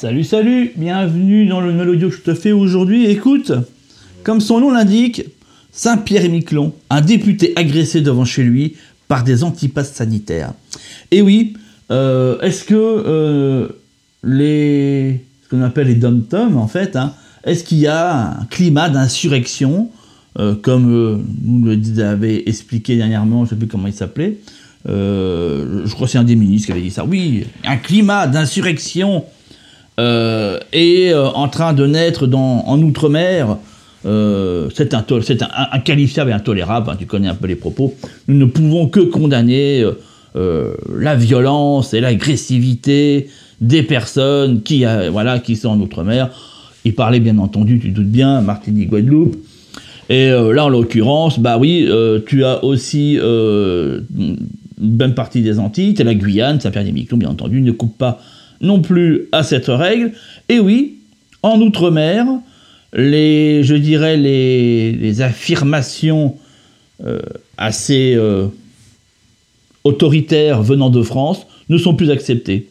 Salut, salut, bienvenue dans le nouvel audio que je te fais aujourd'hui. Écoute, comme son nom l'indique, Saint-Pierre-et-Miquelon, un député agressé devant chez lui par des antipasses sanitaires. Et oui, euh, est-ce que euh, les. ce qu'on appelle les dom-toms, en fait, hein, est-ce qu'il y a un climat d'insurrection, euh, comme nous l'avait expliqué dernièrement, je ne sais plus comment il s'appelait, je crois que c'est un des ministres qui avait dit ça. Oui, un climat d'insurrection est euh, en train de naître dans, en Outre-mer. Euh, c'est inqualifiable et intolérable, hein, tu connais un peu les propos. Nous ne pouvons que condamner la violence et l'agressivité des personnes qui, voilà, qui sont en Outre-mer. Il parlait bien entendu, tu doutes bien, Martinique, Guadeloupe. Et là, en l'occurrence, bah oui, tu as aussi une bonne partie des Antilles, tu as la Guyane, ça perd des bien entendu, ne coupe pas non plus à cette règle. Et oui, en Outre-mer, les, je dirais, les, affirmations euh, assez euh, autoritaires venant de France ne sont plus acceptées.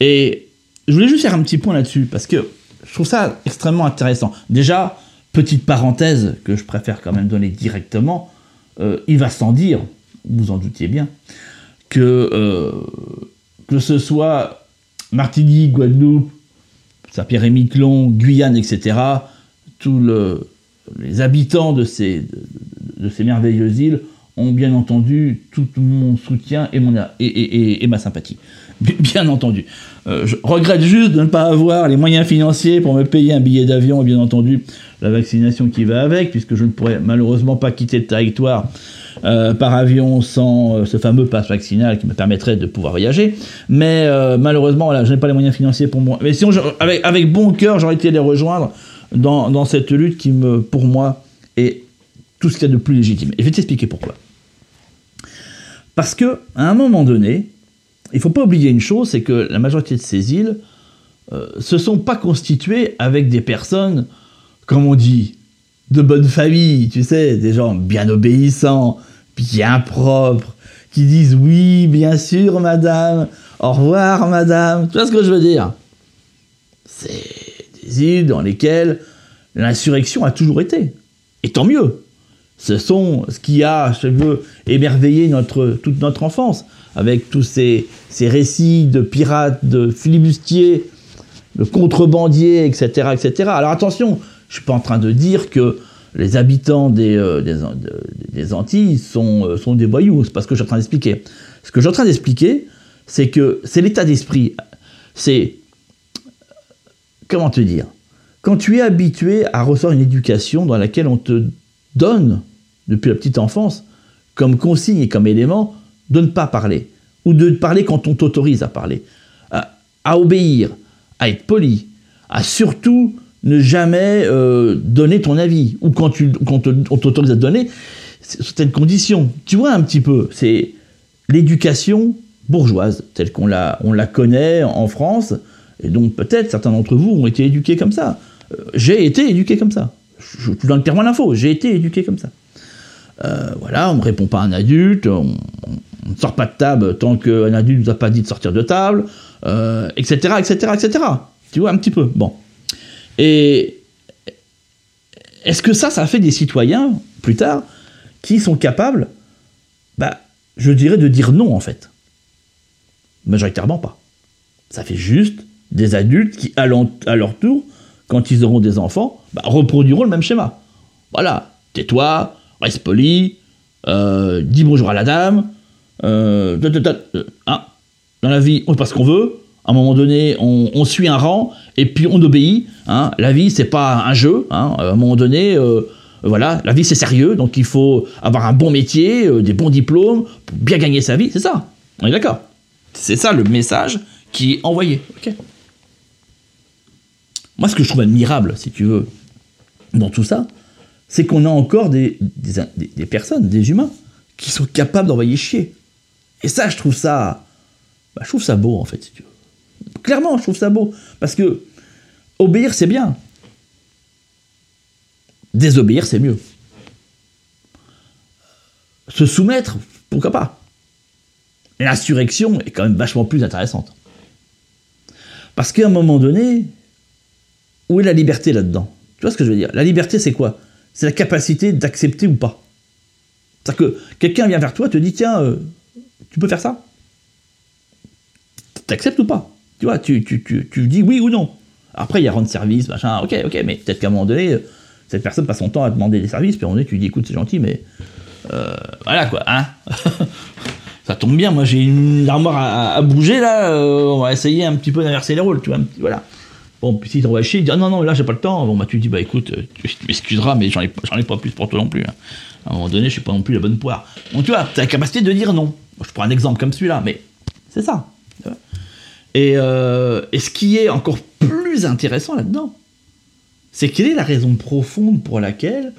Et je voulais juste faire un petit point là-dessus, parce que je trouve ça extrêmement intéressant. Déjà, petite parenthèse que je préfère quand même donner directement, euh, il va sans dire, vous en doutiez bien, que, que ce soit Martinique, Guadeloupe, Saint-Pierre-et-Miquelon, Guyane, etc., tous les habitants de ces, merveilleuses îles ont bien entendu tout mon soutien et, ma sympathie. Bien entendu. Euh, je regrette juste de ne pas avoir les moyens financiers pour me payer un billet d'avion et bien entendu la vaccination qui va avec, puisque je ne pourrais malheureusement pas quitter le territoire euh, par avion sans euh, ce fameux passe vaccinal qui me permettrait de pouvoir voyager. Mais malheureusement, voilà, je n'ai pas les moyens financiers pour moi. Mais sinon, avec, bon cœur, j'aurais été les rejoindre dans, dans, cette lutte qui, me, pour moi, est tout ce qu'il y a de plus légitime. Et je vais t'expliquer pourquoi. Parce que à un moment donné, il ne faut pas oublier une chose, c'est que la majorité de ces îles euh, se sont pas constituées avec des personnes, comme on dit, de bonne famille, tu sais, des gens bien obéissants, bien propres, qui disent oui, bien sûr, madame, au revoir, madame. Tu vois ce que je veux dire? C'est des îles dans lesquelles l'insurrection a toujours été. Et tant mieux. Ce sont ce qui a, je veux, émerveillé notre, toute notre enfance, avec tous ces, ces récits de pirates, de flibustiers, de contrebandiers, etc., etc. Alors attention, je ne suis pas en train de dire que les habitants des, euh, des, Antilles sont, euh, sont des voyous. C'est pas ce que je suis en train d'expliquer. Ce que je suis en train d'expliquer, c'est que c'est l'état d'esprit. C'est. Comment te dire Quand tu es habitué à recevoir une éducation dans laquelle on te donne, depuis la petite enfance, comme consigne et comme élément, de ne pas parler. Ou de parler quand on t'autorise à parler. à obéir, à être poli, à surtout ne jamais euh, donner ton avis. Ou quand, tu, quand on t'autorise à donner, certaines conditions. Tu vois un petit peu, c'est l'éducation bourgeoise, telle qu'on la, on la connaît en France, et donc peut-être certains d'entre vous ont été éduqués comme ça. Euh, j'ai été éduqué comme ça. Je vous donne clairement l'info, j'ai été éduqué comme ça. Euh, voilà, on ne répond pas à un adulte, on ne sort pas de table tant qu'un adulte ne nous a pas dit de sortir de table, etc., etc., etc. Tu vois un petit peu. Bon. Et est-ce que ça, ça fait des citoyens, plus tard, qui sont capables, bah, je dirais, de dire non, en fait? Majoritairement pas. Ça fait juste des adultes qui, à leur tour, quand ils auront des enfants, bah, reproduiront le même schéma. Voilà, tais-toi, reste poli, euh, dis bonjour à la dame, euh, hein, dans la vie, on fait pas ce qu'on veut, à un moment donné, on, suit un rang et puis on obéit. Hein. La vie, c'est pas un jeu. Hein. À un moment donné, euh, voilà, la vie c'est sérieux, donc il faut avoir un bon métier, euh, des bons diplômes bien gagner sa vie. C'est ça. On est d'accord. C'est ça le message qui est envoyé. Moi, ce que je trouve admirable, si tu veux, dans tout ça, c'est qu'on a encore des, des, personnes, des humains, qui sont capables d'envoyer chier. Et ça, je trouve ça, bah, je trouve ça beau en fait, si tu veux. Clairement, je trouve ça beau. Parce que obéir, c'est bien. Désobéir, c'est mieux. Se soumettre, pourquoi pas L'insurrection est quand même vachement plus intéressante. Parce qu'à un moment donné, où est la liberté là-dedans? Tu vois ce que je veux dire? La liberté, c'est quoi? C'est la capacité d'accepter ou pas. C'est-à-dire que quelqu'un vient vers toi, te dit tiens, euh, tu peux faire ça? T'acceptes ou pas? Tu vois, tu, tu, tu, dis oui ou non. Après, il y a rendre service, machin, ok, ok, mais peut-être qu'à un moment donné, cette personne passe son temps à demander des services, puis à un moment donné, tu dis écoute, c'est gentil, mais euh, voilà quoi, hein. Ça tombe bien, moi j'ai une armoire à, bouger là, euh, on va essayer un petit peu d'inverser les rôles, tu vois, voilà. Bon, puis si t'envoies chier, il dit ah, non, non, là j'ai pas le temps. Bon, bah tu dis bah écoute, tu m'excuseras, mais j'en ai, pas plus pour toi non plus. Hein. À un moment donné, je suis pas non plus la bonne poire. Donc tu vois, as la capacité de dire non. Je prends un exemple comme celui-là, mais c'est ça. Et, euh, et, ce qui est encore plus intéressant là-dedans, c'est quelle est la raison profonde pour laquelle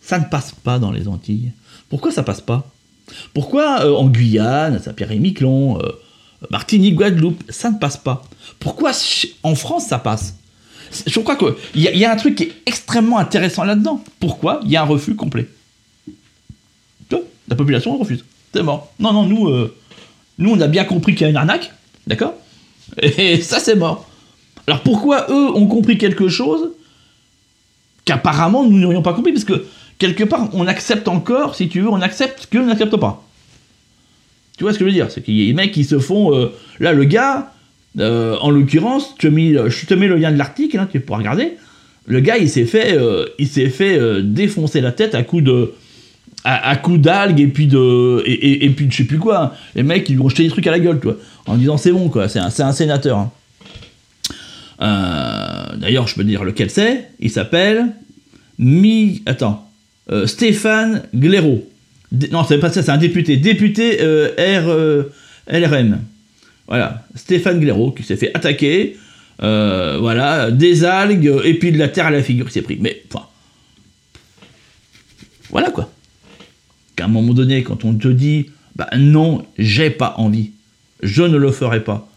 ça ne passe pas dans les Antilles? Pourquoi ça passe pas? Pourquoi euh, en Guyane, à Saint-Pierre-et-Miquelon, euh, Martinique, Guadeloupe, ça ne passe pas Pourquoi en France ça passe? Je crois qu'il y, y, a un truc qui est extrêmement intéressant là-dedans. Pourquoi Il y a un refus complet? La population refuse. C'est mort. Non, non, nous, euh, nous on a bien compris qu'il y a une arnaque, d'accord? Et ça, c'est mort. Alors pourquoi eux ont compris quelque chose qu'apparemment nous n'aurions pas compris? Parce que quelque part, on accepte encore, si tu veux, on accepte que n'accepte pas. Tu vois ce que je veux dire? C'est qu'il y a des mecs qui se font. Euh, là, le gars, euh, en l'occurrence, je, je te mets le lien de l'article, hein, tu pourras regarder. Le gars, il s'est fait, il s'est fait défoncer la tête à coup de à, coups d'algues et puis de et, et, puis de je sais plus quoi. Les mecs ils lui ont jeté des trucs à la gueule, toi, en disant c'est bon quoi, c'est un, un, sénateur. Hein. Euh, d'ailleurs, je peux dire lequel c'est. Il s'appelle Mi. Attends, euh, Stéphane Glero. Non, c'est pas ça, c'est un député, député euh, LRM. Voilà, Stéphane Glero qui s'est fait attaquer. voilà, des algues et puis de la terre à la figure qui s'est pris. Mais enfin, voilà quoi. Qu'à un moment donné, quand on te dit bah non, j'ai pas envie, je ne le ferai pas,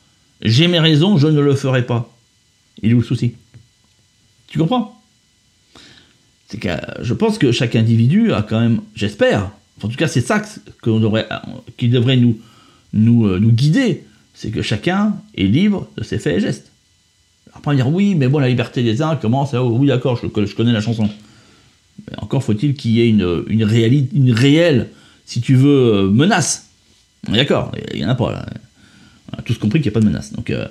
j'ai mes raisons, je ne le ferai pas, il est où le souci? Tu comprends? C'est que je pense que chaque individu a quand même, j'espère, en tout cas c'est ça devrait, qui devrait nous, euh, nous guider, c'est que chacun est libre de ses faits et gestes. Après on va dire oui, mais bon, la liberté des uns commence à, oui d'accord, je, connais la chanson encore faut-il qu'il y ait une, une, une réelle, si tu veux, euh, menace. D'accord, il n'y en a pas là. On a tous compris qu'il n'y a pas de menace. Donc, euh,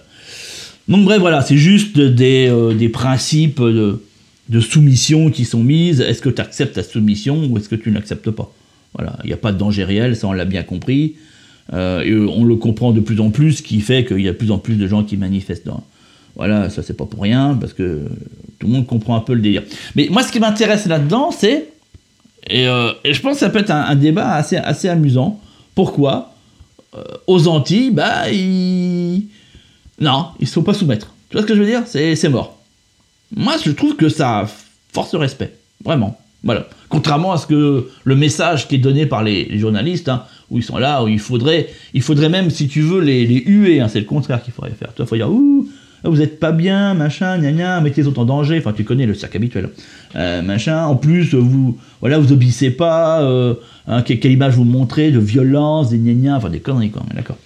bref, voilà, c'est juste des, euh, des principes de, de, soumission qui sont mises. Est-ce que tu acceptes ta soumission ou est-ce que tu n'acceptes pas? Voilà, il n'y a pas de danger réel, ça on l'a bien compris. et on le comprend de plus en plus, ce qui fait qu'il y a de plus en plus de gens qui manifestent dans, voilà, ça c'est pas pour rien, parce que tout le monde comprend un peu le délire. Mais moi, ce qui m'intéresse là-dedans, c'est. Et, euh, je pense que ça peut être un, débat assez, assez amusant. Pourquoi euh, Aux Antilles, bah, ils. Non, ils ne se font pas soumettre. Tu vois ce que je veux dire? C'est mort. Moi, je trouve que ça force le respect. Vraiment. Voilà. Contrairement à ce que le message qui est donné par les, journalistes, hein, où ils sont là, où il faudrait, il faudrait même, si tu veux, les, huer. Hein, c'est le contraire qu'il faudrait faire. Toi, il faut dire, ouh, ah, vous êtes pas bien, machin, gna gna, mettez les autres en danger, enfin tu connais le cirque habituel, euh, machin, en plus vous, voilà, vous obéissez pas, euh, hein, quelle, image vous montrez de violence, des gna gna, enfin des conneries d'accord.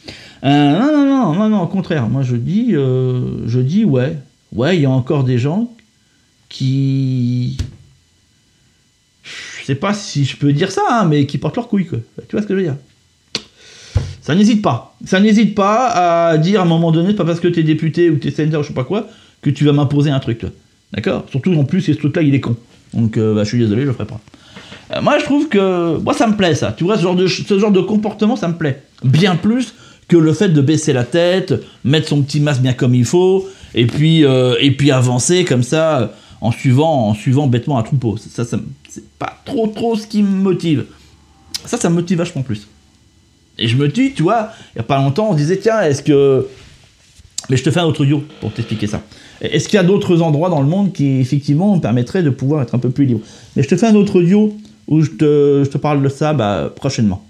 Euh, non, non, non, non, non, au contraire, moi je dis, je dis ouais, ouais, il y a encore des gens qui, sais pas si je peux dire ça, hein, mais qui portent leur couille quoi, tu vois ce que je veux dire? Ça n'hésite pas. Ça n'hésite pas à dire à un moment donné, pas parce que tu es député ou tu es sénateur je sais pas quoi, que tu vas m'imposer un truc. D'accord? Surtout en plus, ce truc-là, il est con. Donc euh, bah, je suis désolé, je le ferai pas. Euh, moi, je trouve que. Moi, ça me plaît, ça. Tu vois, ce genre, de, ce genre de comportement, ça me plaît. Bien plus que le fait de baisser la tête, mettre son petit masque bien comme il faut, et puis, euh, et puis avancer comme ça, en suivant, en suivant bêtement un troupeau. Ça, ça pas trop, trop ce qui me motive. Ça, ça me motive vachement plus. Et je me dis, tu vois, il n'y a pas longtemps, on disait, tiens, est-ce que. Mais je te fais un autre audio pour t'expliquer ça. Est-ce qu'il y a d'autres endroits dans le monde qui, effectivement, permettraient de pouvoir être un peu plus libre? Mais je te fais un autre audio où je te, je te parle de ça bah, prochainement.